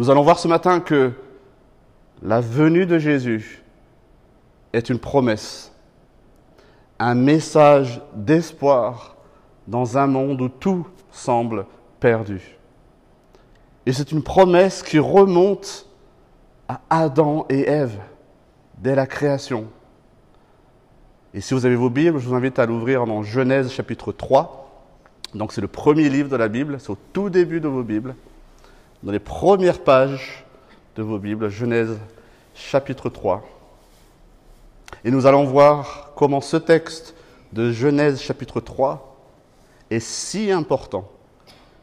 Nous allons voir ce matin que la venue de Jésus est une promesse, un message d'espoir dans un monde où tout semble perdu. Et c'est une promesse qui remonte à Adam et Ève dès la création. Et si vous avez vos Bibles, je vous invite à l'ouvrir dans Genèse chapitre 3. Donc c'est le premier livre de la Bible, c'est au tout début de vos Bibles, dans les premières pages de vos Bibles, Genèse chapitre 3. Et nous allons voir comment ce texte de Genèse chapitre 3 est si important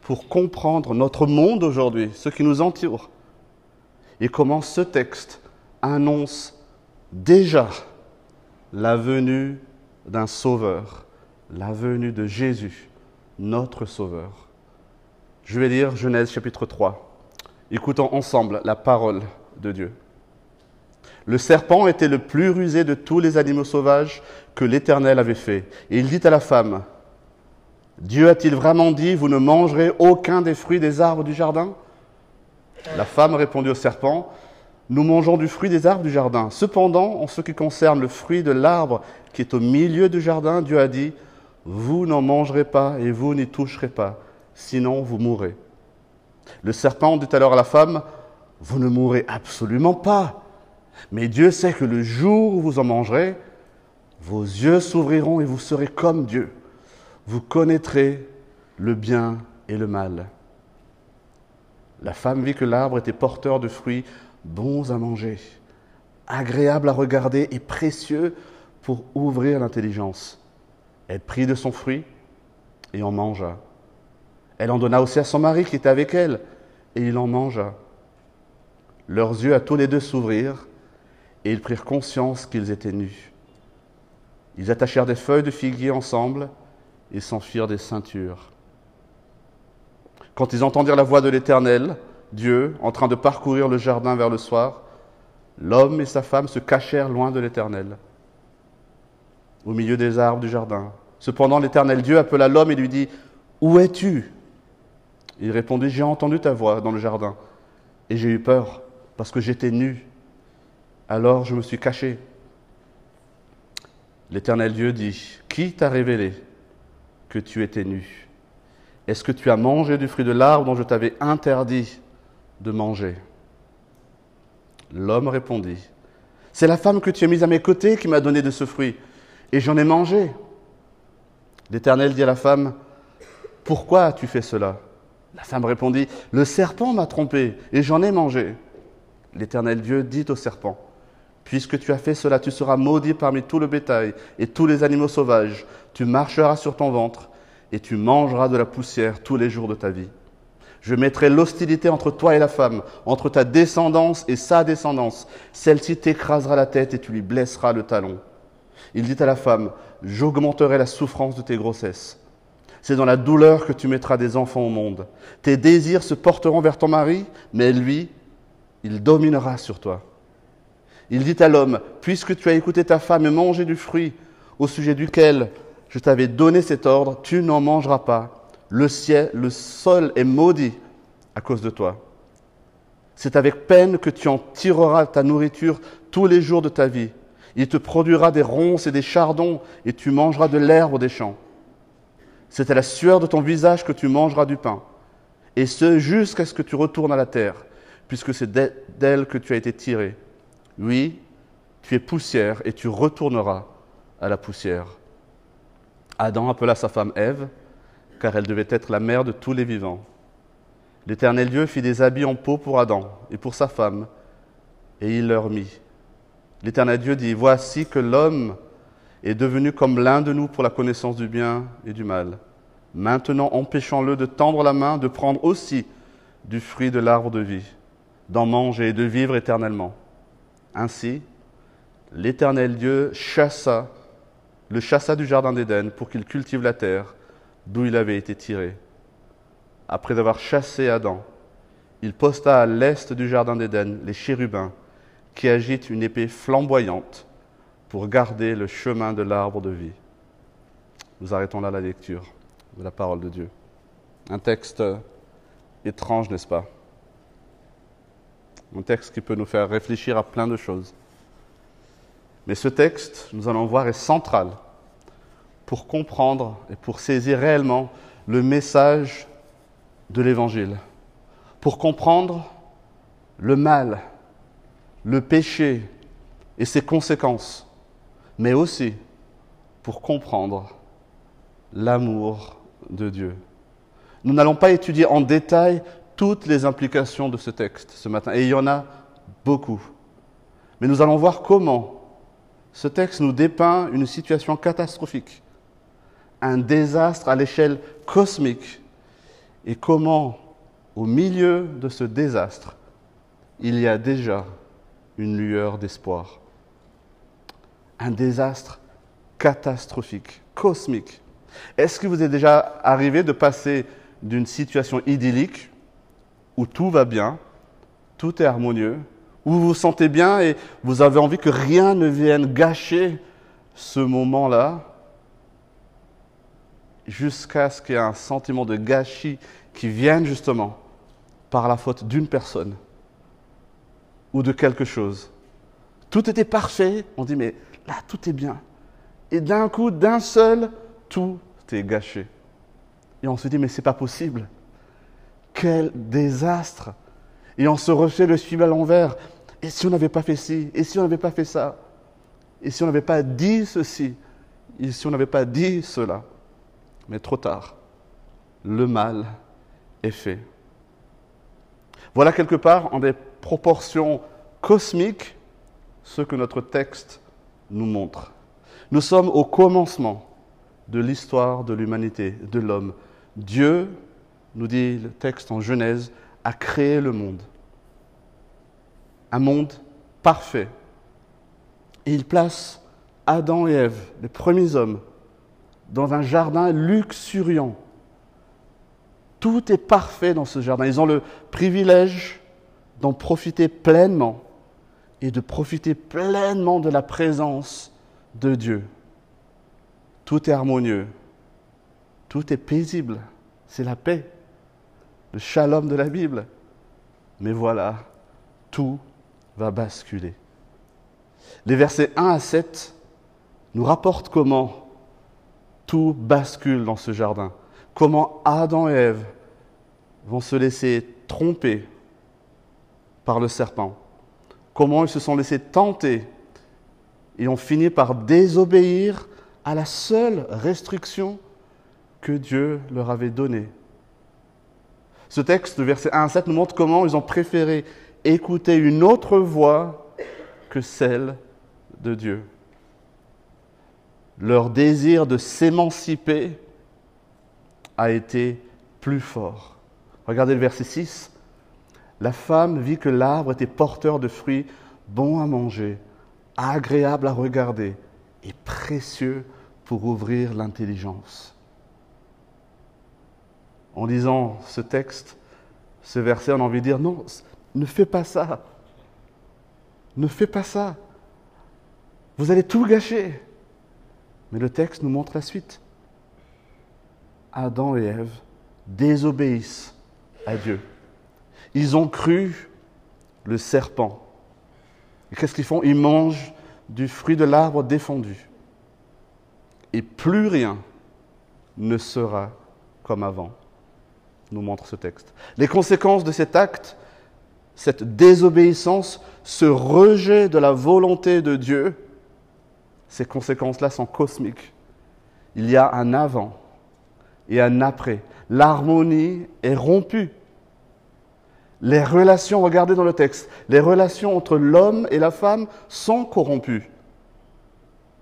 pour comprendre notre monde aujourd'hui, ce qui nous entoure, et comment ce texte annonce déjà la venue d'un sauveur, la venue de Jésus, notre sauveur. Je vais lire Genèse chapitre 3. Écoutons ensemble la parole de Dieu. Le serpent était le plus rusé de tous les animaux sauvages que l'Éternel avait fait. Et il dit à la femme, Dieu a-t-il vraiment dit, vous ne mangerez aucun des fruits des arbres du jardin? La femme répondit au serpent, nous mangeons du fruit des arbres du jardin. Cependant, en ce qui concerne le fruit de l'arbre qui est au milieu du jardin, Dieu a dit, vous n'en mangerez pas et vous n'y toucherez pas, sinon vous mourrez. Le serpent dit alors à la femme, vous ne mourrez absolument pas. Mais Dieu sait que le jour où vous en mangerez, vos yeux s'ouvriront et vous serez comme Dieu. Vous connaîtrez le bien et le mal. La femme vit que l'arbre était porteur de fruits bons à manger, agréables à regarder et précieux pour ouvrir l'intelligence. Elle prit de son fruit et en mangea. Elle en donna aussi à son mari qui était avec elle, et il en mangea. Leurs yeux à tous les deux s'ouvrirent, et ils prirent conscience qu'ils étaient nus. Ils attachèrent des feuilles de figuier ensemble et s'enfuirent des ceintures. Quand ils entendirent la voix de l'Éternel, Dieu, en train de parcourir le jardin vers le soir, l'homme et sa femme se cachèrent loin de l'Éternel, au milieu des arbres du jardin. Cependant, l'Éternel Dieu appela l'homme et lui dit, Où es-tu? Il répondit, J'ai entendu ta voix dans le jardin, et j'ai eu peur, parce que j'étais nu. Alors je me suis caché. L'Éternel Dieu dit, Qui t'a révélé que tu étais nu? Est-ce que tu as mangé du fruit de l'arbre dont je t'avais interdit de manger? L'homme répondit, C'est la femme que tu as mise à mes côtés qui m'a donné de ce fruit, et j'en ai mangé. L'Éternel dit à la femme, Pourquoi as-tu fait cela? La femme répondit, Le serpent m'a trompé, et j'en ai mangé. L'Éternel Dieu dit au serpent, Puisque tu as fait cela, tu seras maudit parmi tout le bétail et tous les animaux sauvages. Tu marcheras sur ton ventre et tu mangeras de la poussière tous les jours de ta vie. Je mettrai l'hostilité entre toi et la femme, entre ta descendance et sa descendance. Celle-ci t'écrasera la tête et tu lui blesseras le talon. Il dit à la femme, j'augmenterai la souffrance de tes grossesses. C'est dans la douleur que tu mettras des enfants au monde. Tes désirs se porteront vers ton mari, mais lui, il dominera sur toi. Il dit à l'homme, puisque tu as écouté ta femme et mangé du fruit au sujet duquel je t'avais donné cet ordre, tu n'en mangeras pas. Le ciel, le sol est maudit à cause de toi. C'est avec peine que tu en tireras ta nourriture tous les jours de ta vie. Il te produira des ronces et des chardons, et tu mangeras de l'herbe des champs. C'est à la sueur de ton visage que tu mangeras du pain, et ce jusqu'à ce que tu retournes à la terre, puisque c'est d'elle que tu as été tiré. Oui, tu es poussière et tu retourneras à la poussière. Adam appela sa femme Ève, car elle devait être la mère de tous les vivants. L'Éternel Dieu fit des habits en peau pour Adam et pour sa femme, et il leur mit. L'Éternel Dieu dit, Voici que l'homme est devenu comme l'un de nous pour la connaissance du bien et du mal. Maintenant, empêchons-le de tendre la main, de prendre aussi du fruit de l'arbre de vie, d'en manger et de vivre éternellement. Ainsi, l'Éternel Dieu chassa, le chassa du jardin d'Éden pour qu'il cultive la terre d'où il avait été tiré. Après avoir chassé Adam, il posta à l'est du jardin d'Éden les chérubins qui agitent une épée flamboyante pour garder le chemin de l'arbre de vie. Nous arrêtons là la lecture de la parole de Dieu. Un texte étrange, n'est-ce pas? Un texte qui peut nous faire réfléchir à plein de choses. Mais ce texte, nous allons voir, est central pour comprendre et pour saisir réellement le message de l'Évangile, pour comprendre le mal, le péché et ses conséquences, mais aussi pour comprendre l'amour de Dieu. Nous n'allons pas étudier en détail toutes les implications de ce texte ce matin, et il y en a beaucoup. Mais nous allons voir comment ce texte nous dépeint une situation catastrophique, un désastre à l'échelle cosmique, et comment, au milieu de ce désastre, il y a déjà une lueur d'espoir. Un désastre catastrophique, cosmique. Est-ce que vous êtes déjà arrivé de passer d'une situation idyllique où tout va bien, tout est harmonieux, où vous vous sentez bien et vous avez envie que rien ne vienne gâcher ce moment-là, jusqu'à ce qu'il y ait un sentiment de gâchis qui vienne justement par la faute d'une personne ou de quelque chose? Tout était parfait, on dit mais là tout est bien. Et d'un coup, d'un seul, tout est gâché. Et on se dit mais c'est pas possible. Quel désastre. Et on se refait le suivre à l'envers. Et si on n'avait pas fait ci? Et si on n'avait pas fait ça? Et si on n'avait pas dit ceci? Et si on n'avait pas dit cela? Mais trop tard. Le mal est fait. Voilà quelque part en des proportions cosmiques ce que notre texte nous montre. Nous sommes au commencement de l'histoire de l'humanité, de l'homme. Dieu, nous dit le texte en Genèse, a créé le monde. Un monde parfait. Et il place Adam et Ève, les premiers hommes, dans un jardin luxuriant. Tout est parfait dans ce jardin. Ils ont le privilège d'en profiter pleinement et de profiter pleinement de la présence de Dieu. Tout est harmonieux, tout est paisible, c'est la paix, le shalom de la Bible. Mais voilà, tout va basculer. Les versets 1 à 7 nous rapportent comment tout bascule dans ce jardin, comment Adam et Ève vont se laisser tromper par le serpent, comment ils se sont laissés tenter et ont fini par désobéir à la seule restriction que Dieu leur avait donnée. Ce texte, verset 1 à 7, nous montre comment ils ont préféré écouter une autre voix que celle de Dieu. Leur désir de s'émanciper a été plus fort. Regardez le verset 6 la femme vit que l'arbre était porteur de fruits bons à manger, agréable à regarder et précieux pour ouvrir l'intelligence. En lisant ce texte, ce verset, on a envie de dire non, ne fais pas ça. Ne fais pas ça. Vous allez tout gâcher. Mais le texte nous montre la suite. Adam et Ève désobéissent à Dieu. Ils ont cru le serpent. Et qu'est-ce qu'ils font? Ils mangent du fruit de l'arbre défendu. Et plus rien ne sera comme avant, nous montre ce texte. Les conséquences de cet acte, cette désobéissance, ce rejet de la volonté de Dieu, ces conséquences-là sont cosmiques. Il y a un avant et un après. L'harmonie est rompue. Les relations, regardez dans le texte, les relations entre l'homme et la femme sont corrompues.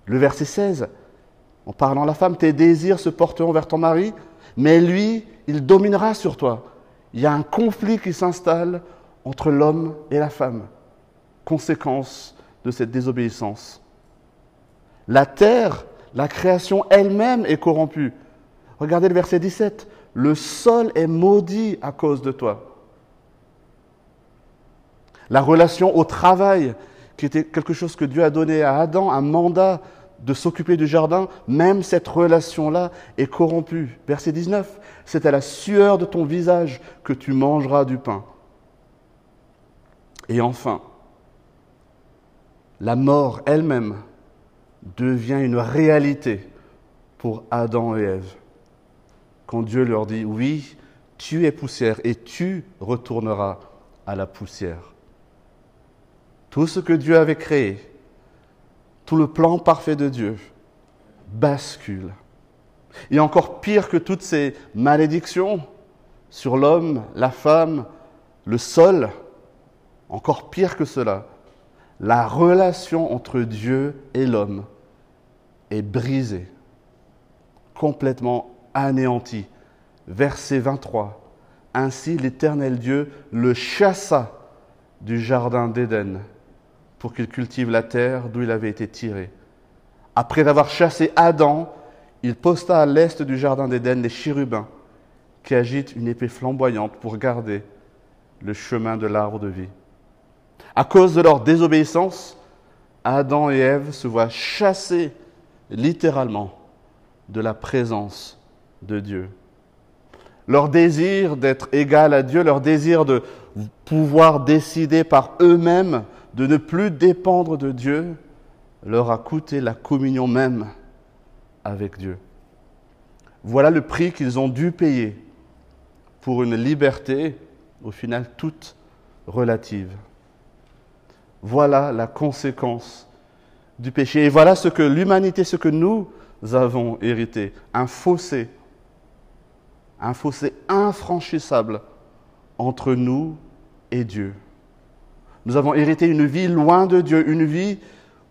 Le verset 16, en parlant à la femme, tes désirs se porteront vers ton mari, mais lui, il dominera sur toi. Il y a un conflit qui s'installe entre l'homme et la femme, conséquence de cette désobéissance. La terre, la création elle-même est corrompue. Regardez le verset 17, le sol est maudit à cause de toi. La relation au travail, qui était quelque chose que Dieu a donné à Adam, un mandat de s'occuper du jardin, même cette relation-là est corrompue. Verset 19, c'est à la sueur de ton visage que tu mangeras du pain. Et enfin, la mort elle-même devient une réalité pour Adam et Ève. Quand Dieu leur dit, oui, tu es poussière et tu retourneras à la poussière. Tout ce que Dieu avait créé, tout le plan parfait de Dieu, bascule. Et encore pire que toutes ces malédictions sur l'homme, la femme, le sol, encore pire que cela, la relation entre Dieu et l'homme est brisée, complètement anéantie. Verset 23. Ainsi l'Éternel Dieu le chassa du jardin d'Éden pour qu'il cultive la terre d'où il avait été tiré. Après avoir chassé Adam, il posta à l'est du jardin d'Éden les chérubins qui agitent une épée flamboyante pour garder le chemin de l'arbre de vie. À cause de leur désobéissance, Adam et Ève se voient chassés littéralement de la présence de Dieu. Leur désir d'être égal à Dieu, leur désir de pouvoir décider par eux-mêmes, de ne plus dépendre de Dieu, leur a coûté la communion même avec Dieu. Voilà le prix qu'ils ont dû payer pour une liberté, au final, toute relative. Voilà la conséquence du péché. Et voilà ce que l'humanité, ce que nous avons hérité. Un fossé, un fossé infranchissable entre nous et Dieu. Nous avons hérité une vie loin de Dieu, une vie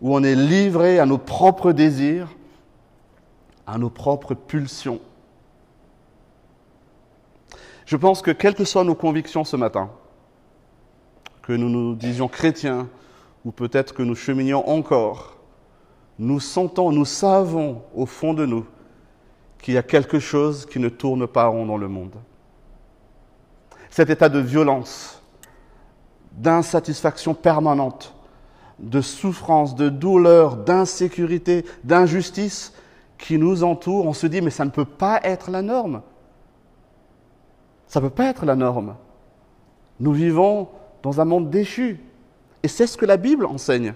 où on est livré à nos propres désirs, à nos propres pulsions. Je pense que quelles que soient nos convictions ce matin, que nous nous disions chrétiens, ou peut-être que nous cheminions encore, nous sentons, nous savons au fond de nous qu'il y a quelque chose qui ne tourne pas rond dans le monde. Cet état de violence, d'insatisfaction permanente, de souffrance, de douleur, d'insécurité, d'injustice qui nous entoure, on se dit mais ça ne peut pas être la norme. Ça ne peut pas être la norme. Nous vivons dans un monde déchu. Et c'est ce que la Bible enseigne.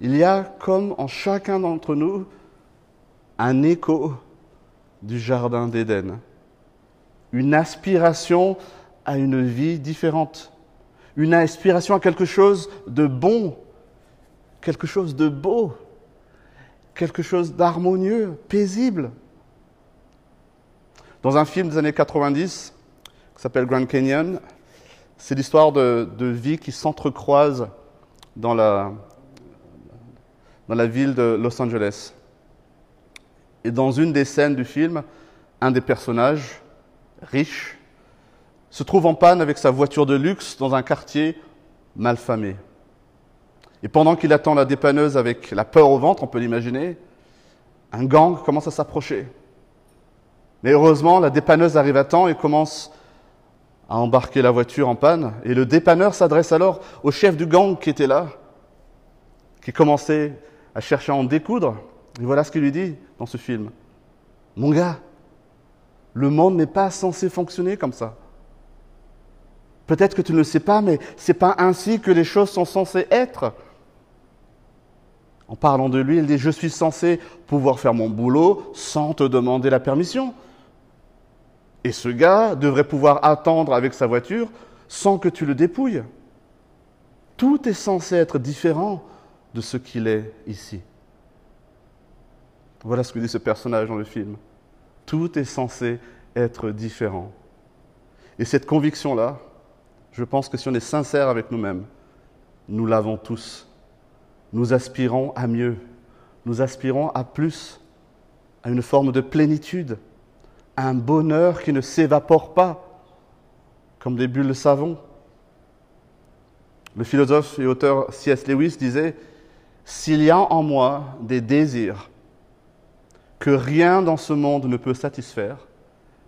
Il y a comme en chacun d'entre nous un écho du Jardin d'Éden, une aspiration à une vie différente, une aspiration à quelque chose de bon, quelque chose de beau, quelque chose d'harmonieux, paisible. Dans un film des années 90 qui s'appelle Grand Canyon, c'est l'histoire de, de vies qui s'entrecroisent dans la, dans la ville de Los Angeles. Et dans une des scènes du film, un des personnages, riche, se trouve en panne avec sa voiture de luxe dans un quartier malfamé. Et pendant qu'il attend la dépanneuse avec la peur au ventre, on peut l'imaginer, un gang commence à s'approcher. Mais heureusement, la dépanneuse arrive à temps et commence à embarquer la voiture en panne. Et le dépanneur s'adresse alors au chef du gang qui était là, qui commençait à chercher à en découdre. Et voilà ce qu'il lui dit dans ce film. Mon gars, le monde n'est pas censé fonctionner comme ça. Peut-être que tu ne le sais pas, mais ce n'est pas ainsi que les choses sont censées être. En parlant de lui, il dit, je suis censé pouvoir faire mon boulot sans te demander la permission. Et ce gars devrait pouvoir attendre avec sa voiture sans que tu le dépouilles. Tout est censé être différent de ce qu'il est ici. Voilà ce que dit ce personnage dans le film. Tout est censé être différent. Et cette conviction-là, je pense que si on est sincère avec nous-mêmes, nous l'avons tous. Nous aspirons à mieux. Nous aspirons à plus, à une forme de plénitude, un bonheur qui ne s'évapore pas comme des bulles de savon. Le philosophe et auteur C.S. Lewis disait, S'il y a en moi des désirs que rien dans ce monde ne peut satisfaire,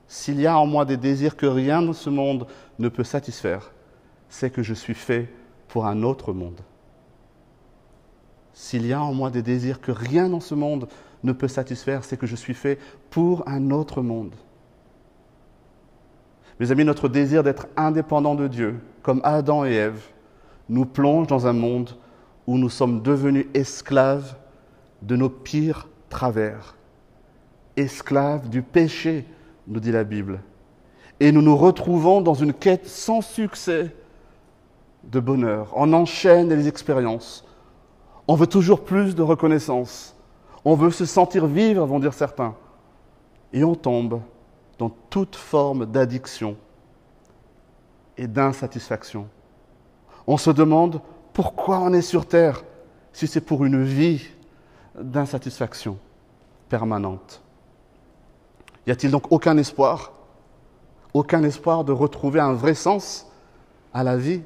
s'il y a en moi des désirs que rien dans ce monde ne peut satisfaire, c'est que je suis fait pour un autre monde. S'il y a en moi des désirs que rien dans ce monde ne peut satisfaire, c'est que je suis fait pour un autre monde. Mes amis, notre désir d'être indépendant de Dieu, comme Adam et Ève, nous plonge dans un monde où nous sommes devenus esclaves de nos pires travers, esclaves du péché, nous dit la Bible. Et nous nous retrouvons dans une quête sans succès de bonheur. On enchaîne les expériences. On veut toujours plus de reconnaissance. On veut se sentir vivre, vont dire certains. Et on tombe dans toute forme d'addiction et d'insatisfaction. On se demande pourquoi on est sur Terre si c'est pour une vie d'insatisfaction permanente. Y a-t-il donc aucun espoir? Aucun espoir de retrouver un vrai sens à la vie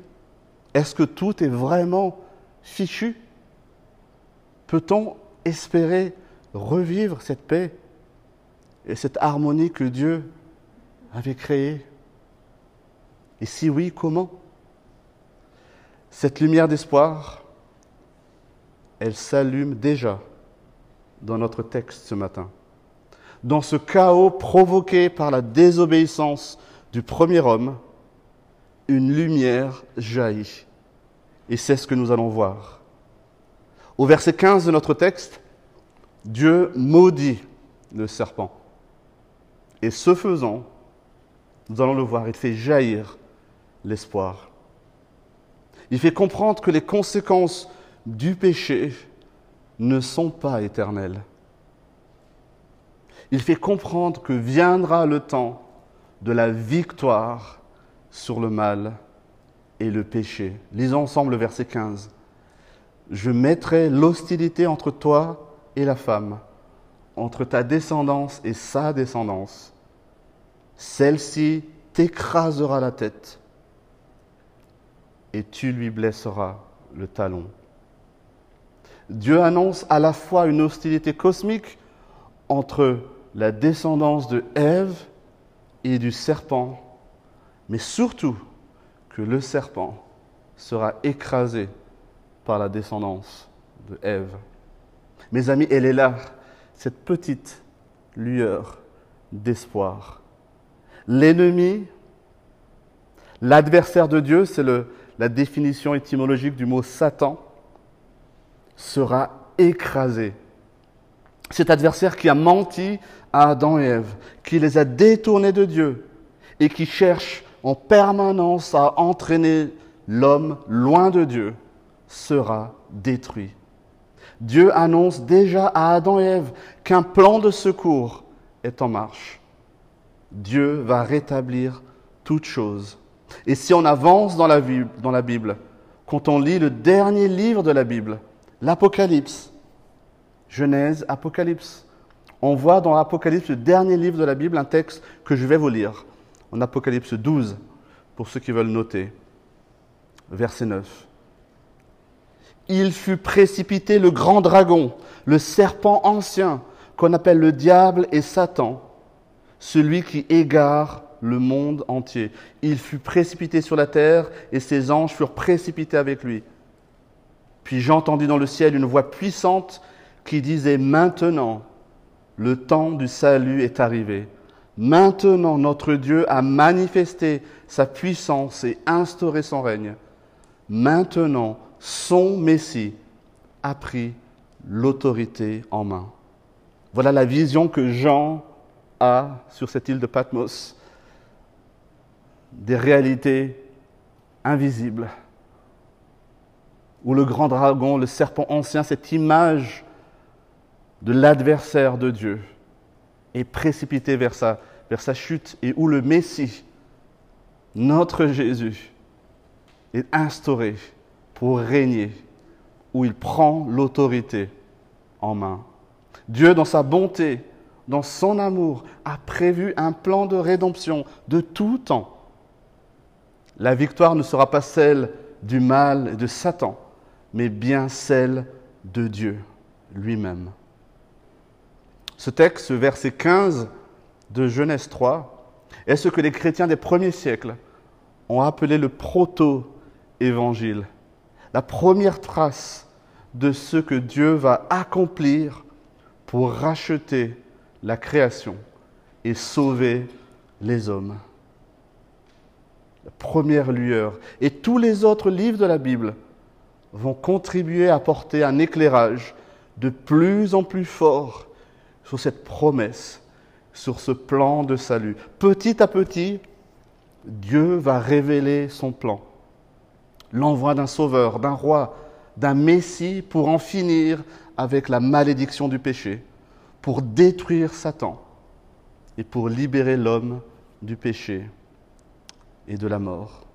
Est-ce que tout est vraiment fichu? Peut-on espérer revivre cette paix et cette harmonie que Dieu avait créée? Et si oui, comment? Cette lumière d'espoir, elle s'allume déjà dans notre texte ce matin. Dans ce chaos provoqué par la désobéissance du premier homme, une lumière jaillit. Et c'est ce que nous allons voir. Au verset 15 de notre texte, Dieu maudit le serpent. Et ce faisant, nous allons le voir, il fait jaillir l'espoir. Il fait comprendre que les conséquences du péché ne sont pas éternelles. Il fait comprendre que viendra le temps de la victoire sur le mal et le péché. Lisons ensemble le verset 15. Je mettrai l'hostilité entre toi et la femme, entre ta descendance et sa descendance. Celle-ci t'écrasera la tête et tu lui blesseras le talon. Dieu annonce à la fois une hostilité cosmique entre la descendance de Ève et du serpent, mais surtout que le serpent sera écrasé par la descendance de Ève. Mes amis, elle est là, cette petite lueur d'espoir. L'ennemi, l'adversaire de Dieu, c'est la définition étymologique du mot Satan, sera écrasé. Cet adversaire qui a menti à Adam et Ève, qui les a détournés de Dieu et qui cherche en permanence à entraîner l'homme loin de Dieu, sera détruit. Dieu annonce déjà à Adam et Ève qu'un plan de secours est en marche. Dieu va rétablir toutes choses. Et si on avance dans la, Bible, quand on lit le dernier livre de la Bible, l'Apocalypse, Genèse, Apocalypse, on voit dans l'Apocalypse, le dernier livre de la Bible, un texte que je vais vous lire, en Apocalypse 12, pour ceux qui veulent noter, verset 9 il fut précipité le grand dragon, le serpent ancien, qu'on appelle le diable et Satan, celui qui égare le monde entier. Il fut précipité sur la terre et ses anges furent précipités avec lui. Puis j'entendis dans le ciel une voix puissante qui disait Maintenant, le temps du salut est arrivé. Maintenant, notre Dieu a manifesté sa puissance et instauré son règne. Maintenant, son Messie a pris l'autorité en main. Voilà la vision que Jean a sur cette île de Patmos, des réalités invisibles, où le grand dragon, le serpent ancien, cette image de l'adversaire de Dieu, est précipité vers sa, vers sa chute et où le Messie, notre Jésus, est instauré pour régner, où il prend l'autorité en main. Dieu, dans sa bonté, dans son amour, a prévu un plan de rédemption de tout temps. La victoire ne sera pas celle du mal et de Satan, mais bien celle de Dieu lui-même. Ce texte, verset 15 de Genèse 3, est ce que les chrétiens des premiers siècles ont appelé le proto-évangile la première trace de ce que Dieu va accomplir pour racheter la création et sauver les hommes. la première lueur. Et tous les autres livres de la Bible vont contribuer à apporter un éclairage de plus en plus fort sur cette promesse, sur ce plan de salut. Petit à petit, Dieu va révéler son plan. L'envoi d'un sauveur, d'un roi, d'un Messie pour en finir avec la malédiction du péché, pour détruire Satan et pour libérer l'homme du péché et de la mort.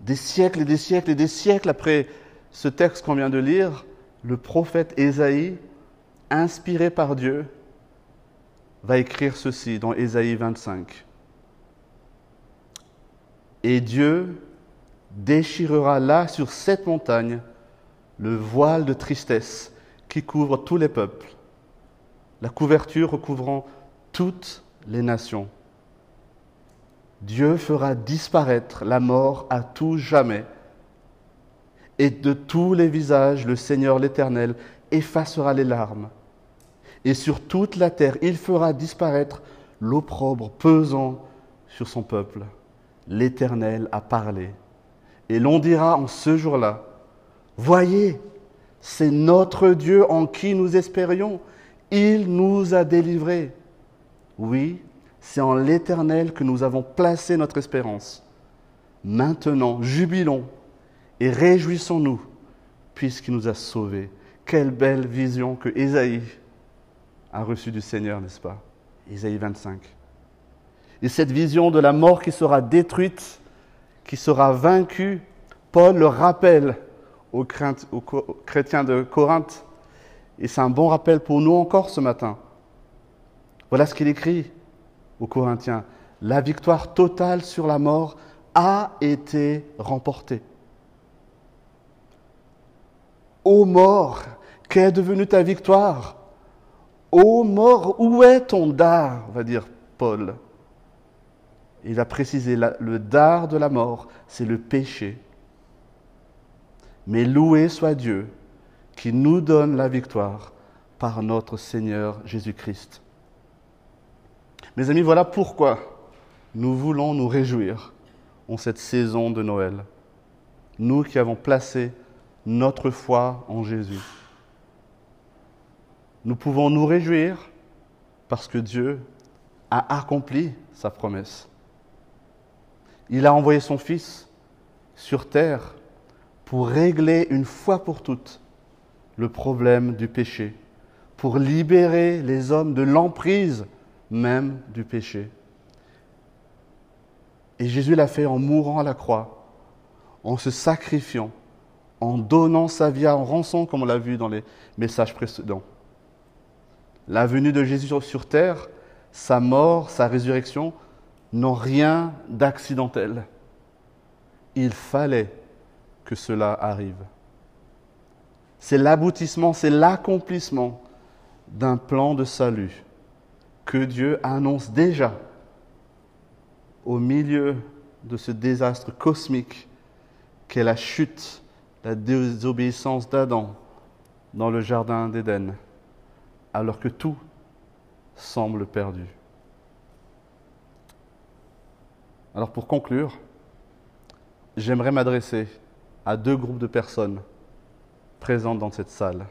Des siècles et des siècles et des siècles après ce texte qu'on vient de lire, le prophète Ésaïe, inspiré par Dieu, va écrire ceci dans Ésaïe 25. Et Dieu déchirera là sur cette montagne le voile de tristesse qui couvre tous les peuples, la couverture recouvrant toutes les nations. Dieu fera disparaître la mort à tout jamais. Et de tous les visages, le Seigneur l'Éternel effacera les larmes. Et sur toute la terre, il fera disparaître l'opprobre pesant sur son peuple. L'Éternel a parlé. Et l'on dira en ce jour-là, Voyez, c'est notre Dieu en qui nous espérions. Il nous a délivrés. Oui, c'est en l'Éternel que nous avons placé notre espérance. Maintenant, jubilons et réjouissons-nous, puisqu'il nous a sauvés. Quelle belle vision que Ésaïe a reçue du Seigneur, n'est-ce pas? Ésaïe 25. Et cette vision de la mort qui sera détruite, qui sera vaincue, Paul le rappelle aux, chrétiens de Corinthe. Et c'est un bon rappel pour nous encore ce matin. Voilà ce qu'il écrit aux Corinthiens, la victoire totale sur la mort a été remportée. Ô mort, qu'est devenue ta victoire? Ô mort, où est ton dard? va dire Paul. Il a précisé le dard de la mort, c'est le péché. Mais loué soit Dieu qui nous donne la victoire par notre Seigneur Jésus-Christ. Mes amis, voilà pourquoi nous voulons nous réjouir en cette saison de Noël. Nous qui avons placé notre foi en Jésus. Nous pouvons nous réjouir parce que Dieu a accompli sa promesse. Il a envoyé son Fils sur terre pour régler une fois pour toutes le problème du péché, pour libérer les hommes de l'emprise même du péché. Et Jésus l'a fait en mourant à la croix, en se sacrifiant, en donnant sa vie en rançon, comme on l'a vu dans les messages précédents. La venue de Jésus sur terre, sa mort, sa résurrection, n'ont rien d'accidentel. Il fallait que cela arrive. C'est l'aboutissement, c'est l'accomplissement d'un plan de salut que Dieu annonce déjà au milieu de ce désastre cosmique qu'est la chute, la désobéissance d'Adam dans le Jardin d'Éden, alors que tout semble perdu. Alors pour conclure, j'aimerais m'adresser à deux groupes de personnes présentes dans cette salle.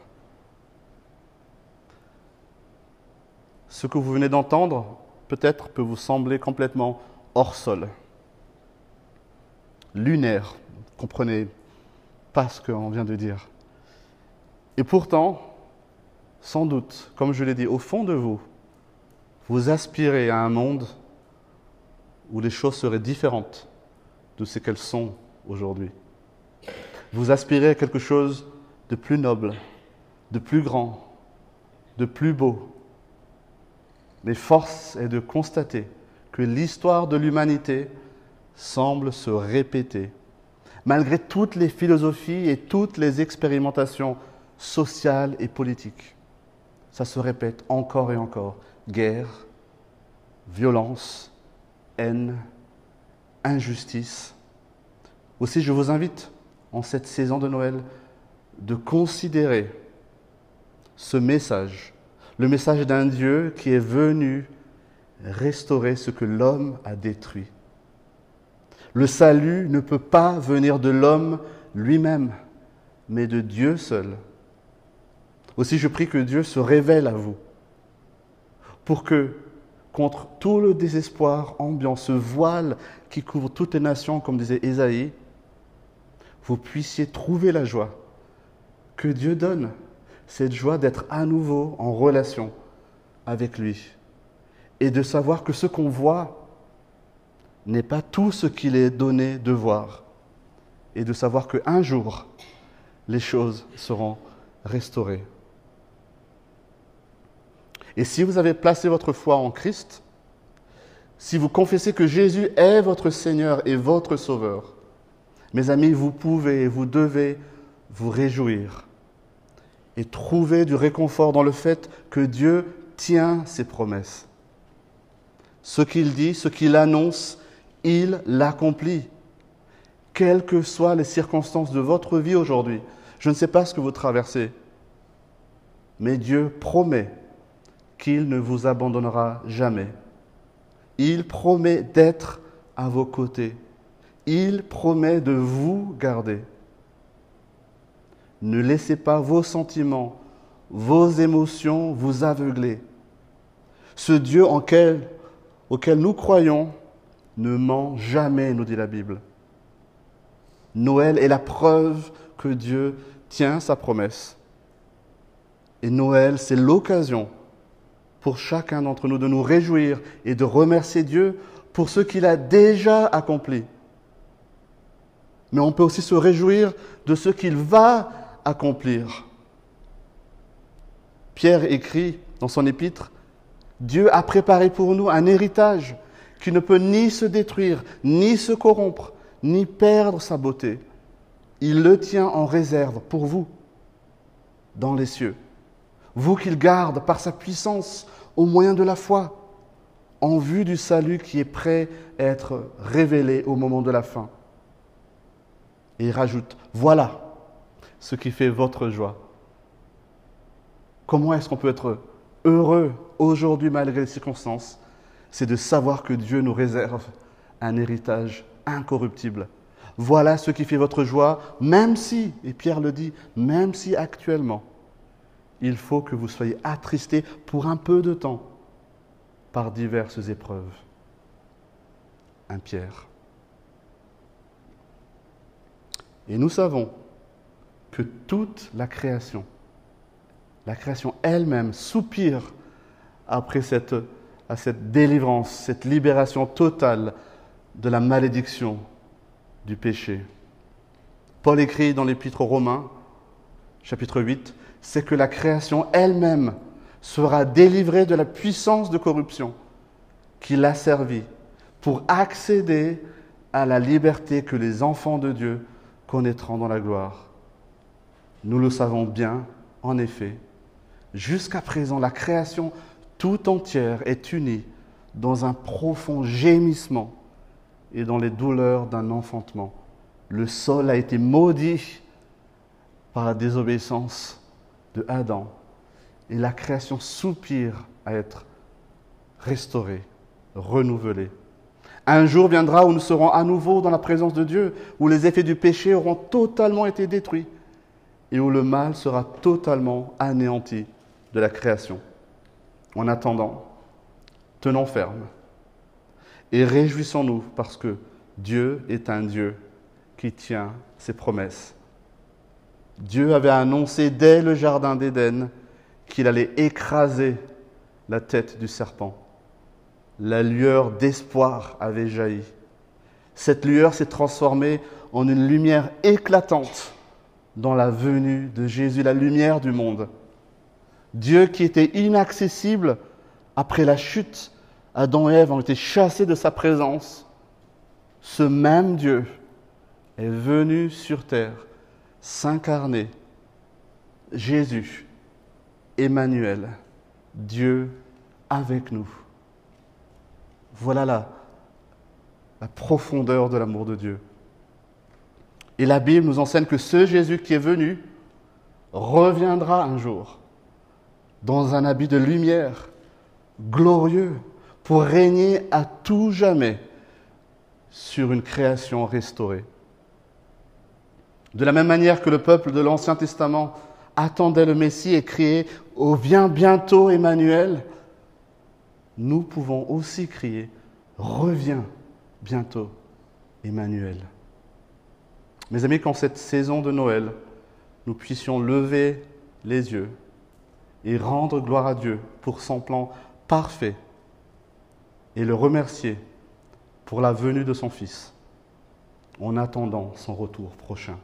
ce que vous venez d'entendre peut-être peut vous sembler complètement hors sol, lunaire, comprenez pas ce qu'on vient de dire. Et pourtant, sans doute, comme je l'ai dit, au fond de vous, vous aspirez à un monde où les choses seraient différentes de ce qu'elles sont aujourd'hui. Vous aspirez à quelque chose de plus noble, de plus grand, de plus beau, mais force est de constater que l'histoire de l'humanité semble se répéter. Malgré toutes les philosophies et toutes les expérimentations sociales et politiques, ça se répète encore et encore. Guerre, violence, haine, injustice. Aussi, je vous invite, en cette saison de Noël, de considérer ce message le message d'un Dieu qui est venu restaurer ce que l'homme a détruit. Le salut ne peut pas venir de l'homme lui-même, mais de Dieu seul. Aussi, je prie que Dieu se révèle à vous pour que, contre tout le désespoir ambiant, ce voile qui couvre toutes les nations, comme disait Ésaïe, vous puissiez trouver la joie que Dieu donne, cette joie d'être à nouveau en relation avec lui et de savoir que ce qu'on voit n'est pas tout ce qu'il est donné de voir et de savoir qu'un jour, les choses seront restaurées. Et si vous avez placé votre foi en Christ, si vous confessez que Jésus est votre Seigneur et votre Sauveur, mes amis, vous pouvez et vous devez vous réjouir et trouver du réconfort dans le fait que Dieu tient ses promesses. Ce qu'il dit, ce qu'il annonce, il l'accomplit. Quelles que soient les circonstances de votre vie aujourd'hui, je ne sais pas ce que vous traversez, mais Dieu promet qu'il ne vous abandonnera jamais. Il promet d'être à vos côtés. Il promet de vous garder. Ne laissez pas vos sentiments, vos émotions vous aveugler. Ce Dieu auquel nous croyons ne ment jamais, nous dit la Bible. Noël est la preuve que Dieu tient sa promesse. Et Noël, c'est l'occasion pour chacun d'entre nous de nous réjouir et de remercier Dieu pour ce qu'il a déjà accompli. Mais on peut aussi se réjouir de ce qu'il va accomplir. Pierre écrit dans son épître, Dieu a préparé pour nous un héritage qui ne peut ni se détruire, ni se corrompre, ni perdre sa beauté. Il le tient en réserve pour vous, dans les cieux vous qu'il garde par sa puissance au moyen de la foi, en vue du salut qui est prêt à être révélé au moment de la fin. Et il rajoute, voilà ce qui fait votre joie. Comment est-ce qu'on peut être heureux aujourd'hui malgré les circonstances? C'est de savoir que Dieu nous réserve un héritage incorruptible. Voilà ce qui fait votre joie, même si, et Pierre le dit, même si actuellement, il faut que vous soyez attristés pour un peu de temps par diverses épreuves. Un Pierre. Et nous savons que toute la création, la création elle-même soupire après cette, à cette délivrance, cette libération totale de la malédiction du péché. Paul écrit dans l'Épître aux Romains, chapitre 8, c'est que la création elle-même sera délivrée de la puissance de corruption qui l'a servi pour accéder à la liberté que les enfants de Dieu connaîtront dans la gloire. Nous le savons bien, en effet, jusqu'à présent, la création tout entière est unie dans un profond gémissement et dans les douleurs d'un enfantement. Le sol a été maudit par la désobéissance Adam. Et la création soupire à être restaurée, renouvelée. Un jour viendra où nous serons à nouveau dans la présence de Dieu, où les effets du péché auront totalement été détruits et où le mal sera totalement anéanti de la création. En attendant, tenons ferme et réjouissons-nous parce que Dieu est un Dieu qui tient ses promesses Dieu avait annoncé dès le Jardin d'Éden qu'il allait écraser la tête du serpent. La lueur d'espoir avait jailli. Cette lueur s'est transformée en une lumière éclatante dans la venue de Jésus, la lumière du monde. Dieu qui était inaccessible après la chute, Adam et Ève ont été chassés de sa présence. Ce même Dieu est venu sur terre s'incarner, Jésus, Emmanuel, Dieu avec nous. Voilà la, la profondeur de l'amour de Dieu. Et la Bible nous enseigne que ce Jésus qui est venu reviendra un jour dans un habit de lumière, glorieux, pour régner à tout jamais sur une création restaurée. De la même manière que le peuple de l'Ancien Testament attendait le Messie et criait Oh, viens bientôt, Emmanuel, nous pouvons aussi crier Reviens bientôt, Emmanuel. Mes amis, qu'en cette saison de Noël, nous puissions lever les yeux et rendre gloire à Dieu pour son plan parfait et le remercier pour la venue de son Fils en attendant son retour prochain.